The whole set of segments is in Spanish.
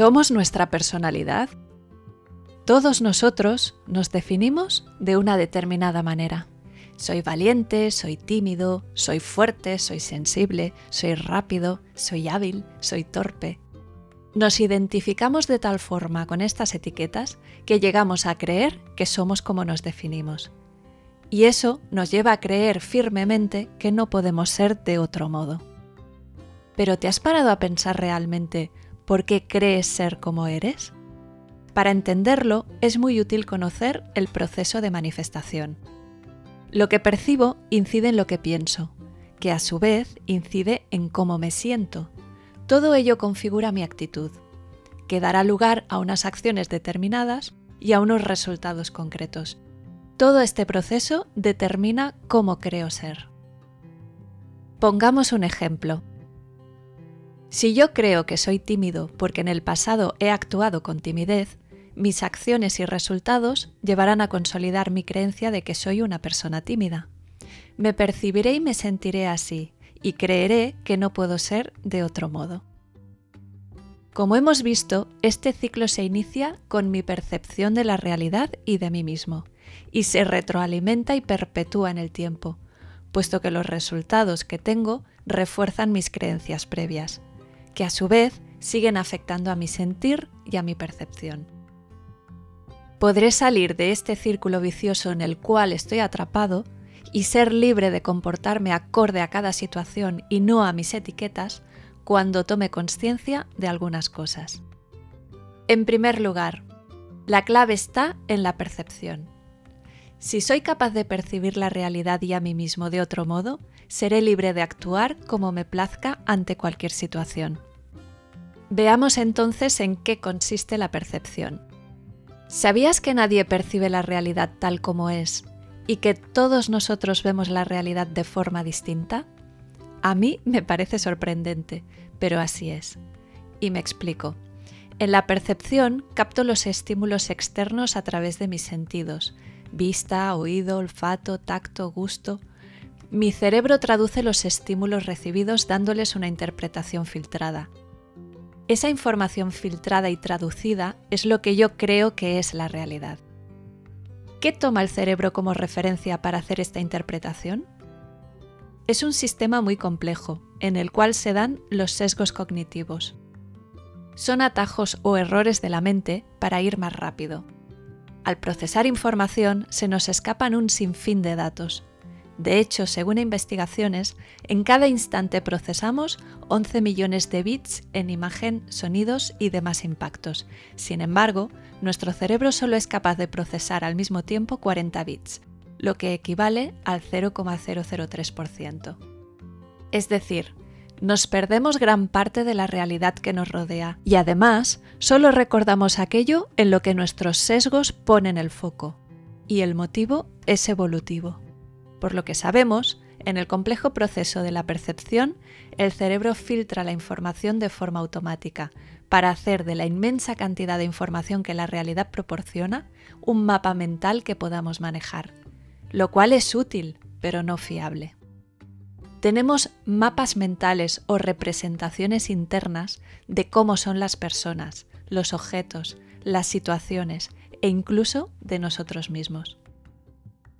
¿Somos nuestra personalidad? Todos nosotros nos definimos de una determinada manera. Soy valiente, soy tímido, soy fuerte, soy sensible, soy rápido, soy hábil, soy torpe. Nos identificamos de tal forma con estas etiquetas que llegamos a creer que somos como nos definimos. Y eso nos lleva a creer firmemente que no podemos ser de otro modo. Pero ¿te has parado a pensar realmente por qué crees ser como eres? Para entenderlo es muy útil conocer el proceso de manifestación. Lo que percibo incide en lo que pienso, que a su vez incide en cómo me siento. Todo ello configura mi actitud, que dará lugar a unas acciones determinadas y a unos resultados concretos. Todo este proceso determina cómo creo ser. Pongamos un ejemplo. Si yo creo que soy tímido porque en el pasado he actuado con timidez, mis acciones y resultados llevarán a consolidar mi creencia de que soy una persona tímida. Me percibiré y me sentiré así, y creeré que no puedo ser de otro modo. Como hemos visto, este ciclo se inicia con mi percepción de la realidad y de mí mismo, y se retroalimenta y perpetúa en el tiempo, puesto que los resultados que tengo refuerzan mis creencias previas que a su vez siguen afectando a mi sentir y a mi percepción. Podré salir de este círculo vicioso en el cual estoy atrapado y ser libre de comportarme acorde a cada situación y no a mis etiquetas cuando tome conciencia de algunas cosas. En primer lugar, la clave está en la percepción. Si soy capaz de percibir la realidad y a mí mismo de otro modo, seré libre de actuar como me plazca ante cualquier situación. Veamos entonces en qué consiste la percepción. ¿Sabías que nadie percibe la realidad tal como es y que todos nosotros vemos la realidad de forma distinta? A mí me parece sorprendente, pero así es. Y me explico. En la percepción capto los estímulos externos a través de mis sentidos, vista, oído, olfato, tacto, gusto. Mi cerebro traduce los estímulos recibidos dándoles una interpretación filtrada. Esa información filtrada y traducida es lo que yo creo que es la realidad. ¿Qué toma el cerebro como referencia para hacer esta interpretación? Es un sistema muy complejo, en el cual se dan los sesgos cognitivos. Son atajos o errores de la mente para ir más rápido. Al procesar información se nos escapan un sinfín de datos, de hecho, según investigaciones, en cada instante procesamos 11 millones de bits en imagen, sonidos y demás impactos. Sin embargo, nuestro cerebro solo es capaz de procesar al mismo tiempo 40 bits, lo que equivale al 0,003%. Es decir, nos perdemos gran parte de la realidad que nos rodea y además solo recordamos aquello en lo que nuestros sesgos ponen el foco. Y el motivo es evolutivo. Por lo que sabemos, en el complejo proceso de la percepción, el cerebro filtra la información de forma automática para hacer de la inmensa cantidad de información que la realidad proporciona un mapa mental que podamos manejar, lo cual es útil, pero no fiable. Tenemos mapas mentales o representaciones internas de cómo son las personas, los objetos, las situaciones e incluso de nosotros mismos.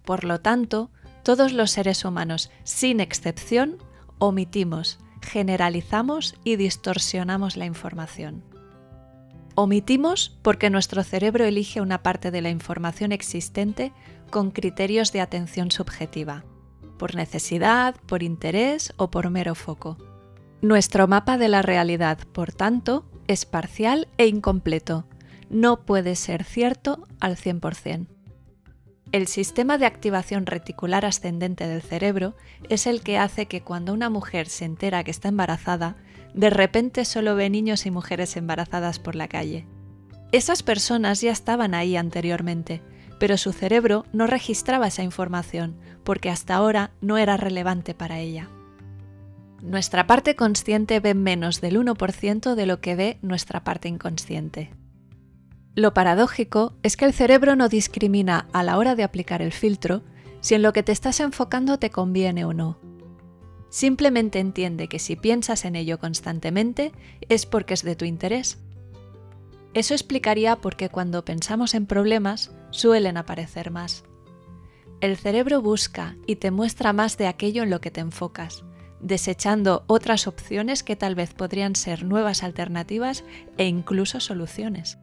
Por lo tanto, todos los seres humanos, sin excepción, omitimos, generalizamos y distorsionamos la información. Omitimos porque nuestro cerebro elige una parte de la información existente con criterios de atención subjetiva, por necesidad, por interés o por mero foco. Nuestro mapa de la realidad, por tanto, es parcial e incompleto. No puede ser cierto al 100%. El sistema de activación reticular ascendente del cerebro es el que hace que cuando una mujer se entera que está embarazada, de repente solo ve niños y mujeres embarazadas por la calle. Esas personas ya estaban ahí anteriormente, pero su cerebro no registraba esa información porque hasta ahora no era relevante para ella. Nuestra parte consciente ve menos del 1% de lo que ve nuestra parte inconsciente. Lo paradójico es que el cerebro no discrimina a la hora de aplicar el filtro si en lo que te estás enfocando te conviene o no. Simplemente entiende que si piensas en ello constantemente es porque es de tu interés. Eso explicaría por qué cuando pensamos en problemas suelen aparecer más. El cerebro busca y te muestra más de aquello en lo que te enfocas, desechando otras opciones que tal vez podrían ser nuevas alternativas e incluso soluciones.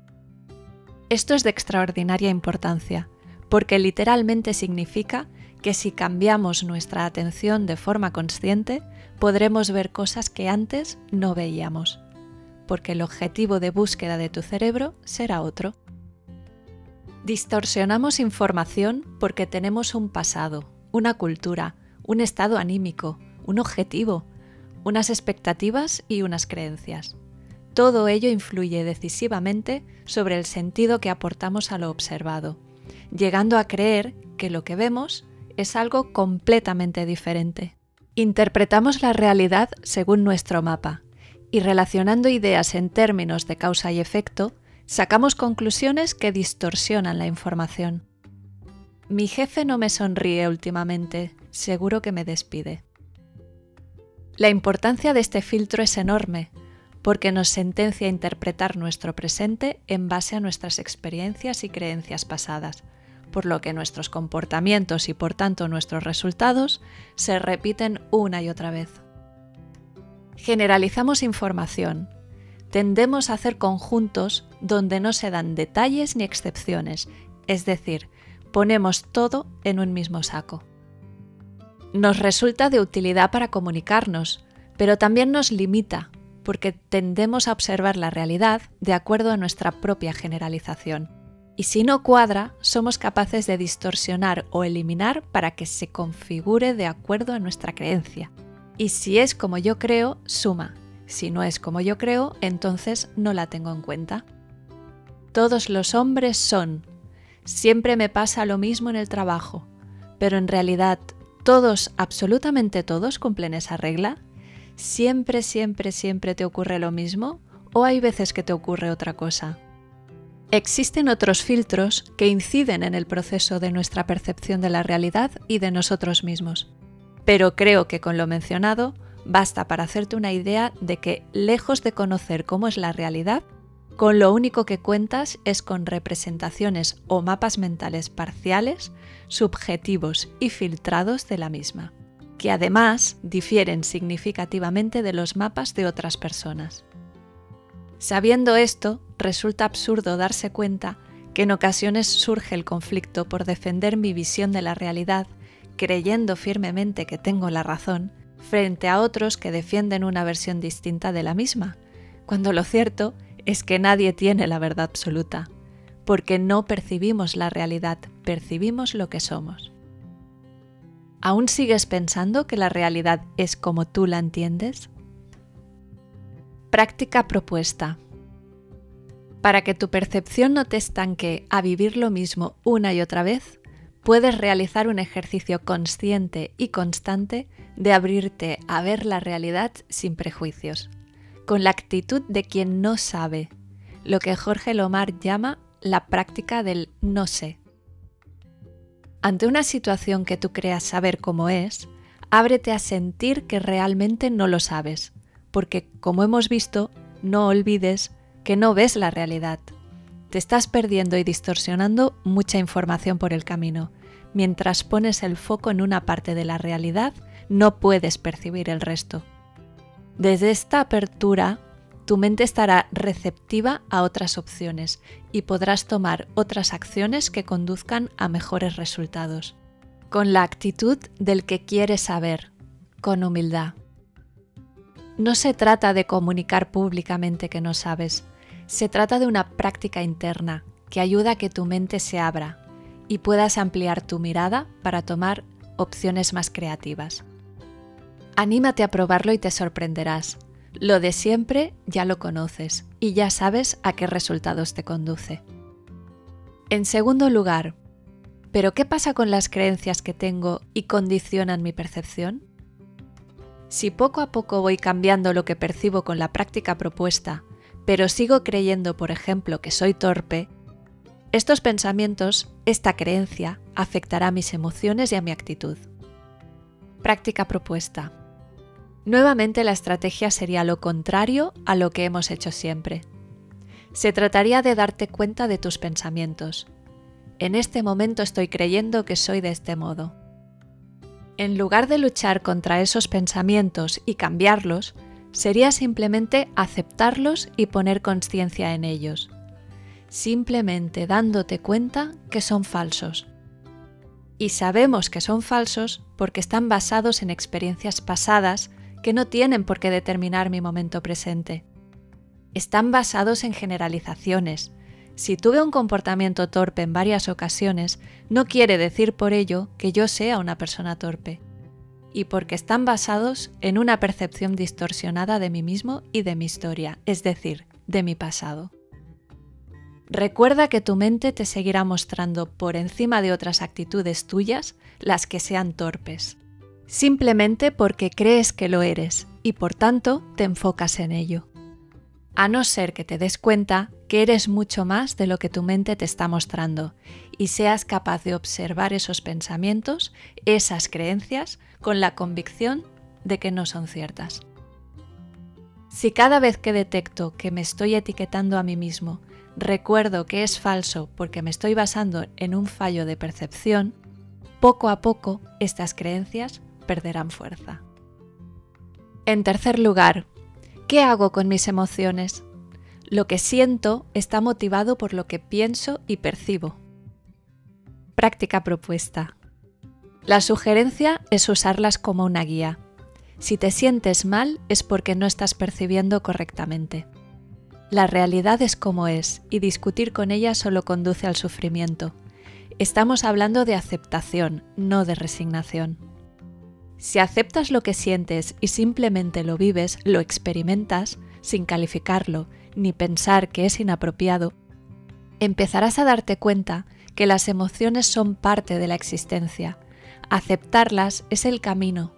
Esto es de extraordinaria importancia, porque literalmente significa que si cambiamos nuestra atención de forma consciente, podremos ver cosas que antes no veíamos, porque el objetivo de búsqueda de tu cerebro será otro. Distorsionamos información porque tenemos un pasado, una cultura, un estado anímico, un objetivo, unas expectativas y unas creencias. Todo ello influye decisivamente sobre el sentido que aportamos a lo observado, llegando a creer que lo que vemos es algo completamente diferente. Interpretamos la realidad según nuestro mapa y relacionando ideas en términos de causa y efecto, sacamos conclusiones que distorsionan la información. Mi jefe no me sonríe últimamente, seguro que me despide. La importancia de este filtro es enorme, porque nos sentencia a interpretar nuestro presente en base a nuestras experiencias y creencias pasadas, por lo que nuestros comportamientos y por tanto nuestros resultados se repiten una y otra vez. Generalizamos información, tendemos a hacer conjuntos donde no se dan detalles ni excepciones, es decir, ponemos todo en un mismo saco. Nos resulta de utilidad para comunicarnos, pero también nos limita, porque tendemos a observar la realidad de acuerdo a nuestra propia generalización. Y si no cuadra, somos capaces de distorsionar o eliminar para que se configure de acuerdo a nuestra creencia. Y si es como yo creo, suma. Si no es como yo creo, entonces no la tengo en cuenta. Todos los hombres son. Siempre me pasa lo mismo en el trabajo. Pero en realidad todos, absolutamente todos, cumplen esa regla? ¿Siempre, siempre, siempre te ocurre lo mismo? ¿O hay veces que te ocurre otra cosa? Existen otros filtros que inciden en el proceso de nuestra percepción de la realidad y de nosotros mismos. Pero creo que con lo mencionado basta para hacerte una idea de que, lejos de conocer cómo es la realidad, con lo único que cuentas es con representaciones o mapas mentales parciales subjetivos y filtrados de la misma, que además difieren significativamente de los mapas de otras personas. Sabiendo esto, resulta absurdo darse cuenta que en ocasiones surge el conflicto por defender mi visión de la realidad, creyendo firmemente que tengo la razón, frente a otros que defienden una versión distinta de la misma, cuando lo cierto es que nadie tiene la verdad absoluta porque no percibimos la realidad, percibimos lo que somos. ¿Aún sigues pensando que la realidad es como tú la entiendes? Práctica propuesta. Para que tu percepción no te estanque a vivir lo mismo una y otra vez, puedes realizar un ejercicio consciente y constante de abrirte a ver la realidad sin prejuicios, con la actitud de quien no sabe, lo que Jorge Lomar llama la práctica del no sé. Ante una situación que tú creas saber cómo es, ábrete a sentir que realmente no lo sabes, porque como hemos visto, no olvides que no ves la realidad. Te estás perdiendo y distorsionando mucha información por el camino. Mientras pones el foco en una parte de la realidad, no puedes percibir el resto. Desde esta apertura tu mente estará receptiva a otras opciones y podrás tomar otras acciones que conduzcan a mejores resultados. Con la actitud del que quiere saber, con humildad. No se trata de comunicar públicamente que no sabes, se trata de una práctica interna que ayuda a que tu mente se abra y puedas ampliar tu mirada para tomar opciones más creativas. Anímate a probarlo y te sorprenderás. Lo de siempre ya lo conoces y ya sabes a qué resultados te conduce. En segundo lugar, ¿pero qué pasa con las creencias que tengo y condicionan mi percepción? Si poco a poco voy cambiando lo que percibo con la práctica propuesta, pero sigo creyendo, por ejemplo, que soy torpe, estos pensamientos, esta creencia, afectará a mis emociones y a mi actitud. Práctica propuesta. Nuevamente la estrategia sería lo contrario a lo que hemos hecho siempre. Se trataría de darte cuenta de tus pensamientos. En este momento estoy creyendo que soy de este modo. En lugar de luchar contra esos pensamientos y cambiarlos, sería simplemente aceptarlos y poner conciencia en ellos, simplemente dándote cuenta que son falsos. Y sabemos que son falsos porque están basados en experiencias pasadas que no tienen por qué determinar mi momento presente. Están basados en generalizaciones. Si tuve un comportamiento torpe en varias ocasiones, no quiere decir por ello que yo sea una persona torpe y porque están basados en una percepción distorsionada de mí mismo y de mi historia, es decir, de mi pasado. Recuerda que tu mente te seguirá mostrando por encima de otras actitudes tuyas las que sean torpes, simplemente porque crees que lo eres y por tanto te enfocas en ello. A no ser que te des cuenta que eres mucho más de lo que tu mente te está mostrando y seas capaz de observar esos pensamientos, esas creencias, con la convicción de que no son ciertas. Si cada vez que detecto que me estoy etiquetando a mí mismo, recuerdo que es falso porque me estoy basando en un fallo de percepción, poco a poco estas creencias perderán fuerza. En tercer lugar, ¿qué hago con mis emociones? Lo que siento está motivado por lo que pienso y percibo. Práctica propuesta. La sugerencia es usarlas como una guía. Si te sientes mal es porque no estás percibiendo correctamente. La realidad es como es y discutir con ella solo conduce al sufrimiento. Estamos hablando de aceptación, no de resignación. Si aceptas lo que sientes y simplemente lo vives, lo experimentas, sin calificarlo ni pensar que es inapropiado, empezarás a darte cuenta que las emociones son parte de la existencia Aceptarlas es el camino,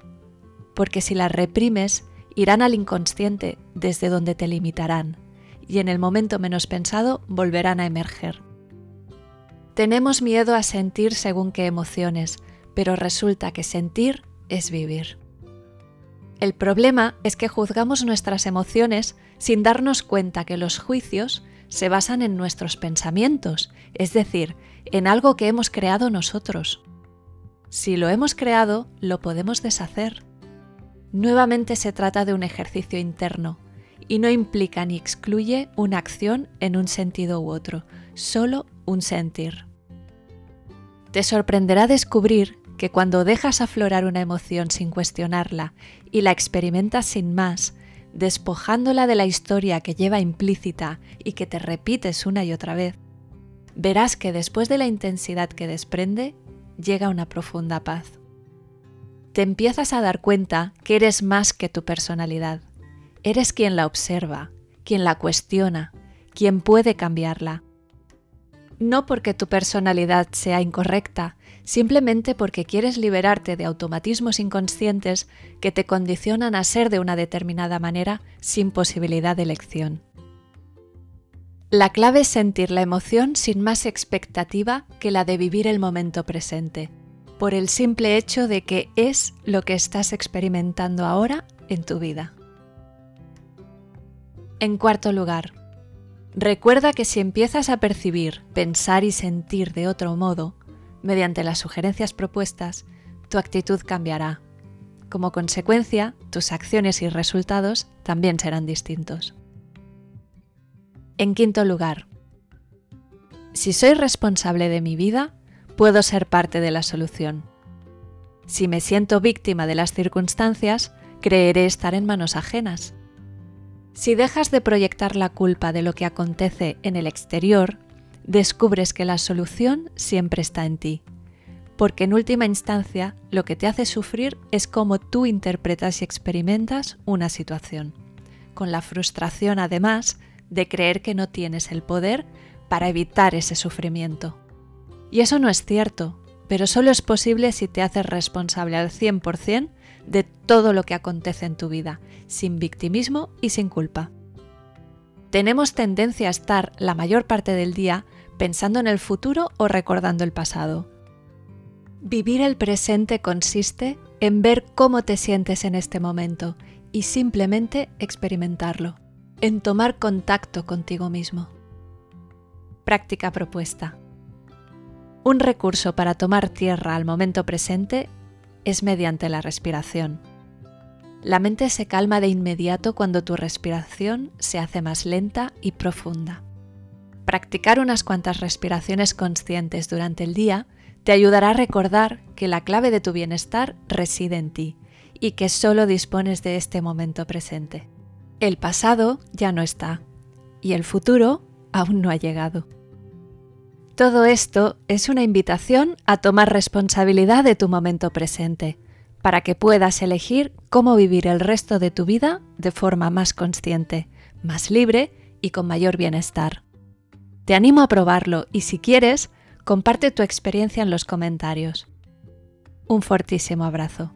porque si las reprimes, irán al inconsciente desde donde te limitarán, y en el momento menos pensado volverán a emerger. Tenemos miedo a sentir según qué emociones, pero resulta que sentir es vivir. El problema es que juzgamos nuestras emociones sin darnos cuenta que los juicios se basan en nuestros pensamientos, es decir, en algo que hemos creado nosotros. Si lo hemos creado, lo podemos deshacer. Nuevamente se trata de un ejercicio interno y no implica ni excluye una acción en un sentido u otro, solo un sentir. Te sorprenderá descubrir que cuando dejas aflorar una emoción sin cuestionarla y la experimentas sin más, despojándola de la historia que lleva implícita y que te repites una y otra vez, verás que después de la intensidad que desprende, llega una profunda paz. Te empiezas a dar cuenta que eres más que tu personalidad. Eres quien la observa, quien la cuestiona, quien puede cambiarla. No porque tu personalidad sea incorrecta, simplemente porque quieres liberarte de automatismos inconscientes que te condicionan a ser de una determinada manera sin posibilidad de elección. La clave es sentir la emoción sin más expectativa que la de vivir el momento presente, por el simple hecho de que es lo que estás experimentando ahora en tu vida. En cuarto lugar, recuerda que si empiezas a percibir, pensar y sentir de otro modo, mediante las sugerencias propuestas, tu actitud cambiará. Como consecuencia, tus acciones y resultados también serán distintos. En quinto lugar, si soy responsable de mi vida, puedo ser parte de la solución. Si me siento víctima de las circunstancias, creeré estar en manos ajenas. Si dejas de proyectar la culpa de lo que acontece en el exterior, descubres que la solución siempre está en ti, porque en última instancia lo que te hace sufrir es cómo tú interpretas y experimentas una situación, con la frustración además de creer que no tienes el poder para evitar ese sufrimiento. Y eso no es cierto, pero solo es posible si te haces responsable al 100% de todo lo que acontece en tu vida, sin victimismo y sin culpa. Tenemos tendencia a estar la mayor parte del día pensando en el futuro o recordando el pasado. Vivir el presente consiste en ver cómo te sientes en este momento y simplemente experimentarlo en tomar contacto contigo mismo. Práctica propuesta. Un recurso para tomar tierra al momento presente es mediante la respiración. La mente se calma de inmediato cuando tu respiración se hace más lenta y profunda. Practicar unas cuantas respiraciones conscientes durante el día te ayudará a recordar que la clave de tu bienestar reside en ti y que solo dispones de este momento presente. El pasado ya no está y el futuro aún no ha llegado. Todo esto es una invitación a tomar responsabilidad de tu momento presente para que puedas elegir cómo vivir el resto de tu vida de forma más consciente, más libre y con mayor bienestar. Te animo a probarlo y si quieres, comparte tu experiencia en los comentarios. Un fortísimo abrazo.